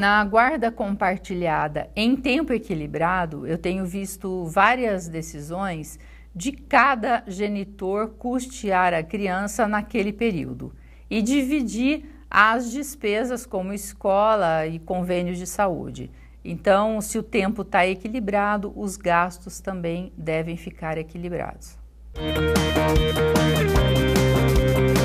Na guarda compartilhada em tempo equilibrado, eu tenho visto várias decisões de cada genitor custear a criança naquele período e dividir as despesas como escola e convênios de saúde. Então, se o tempo está equilibrado, os gastos também devem ficar equilibrados. Música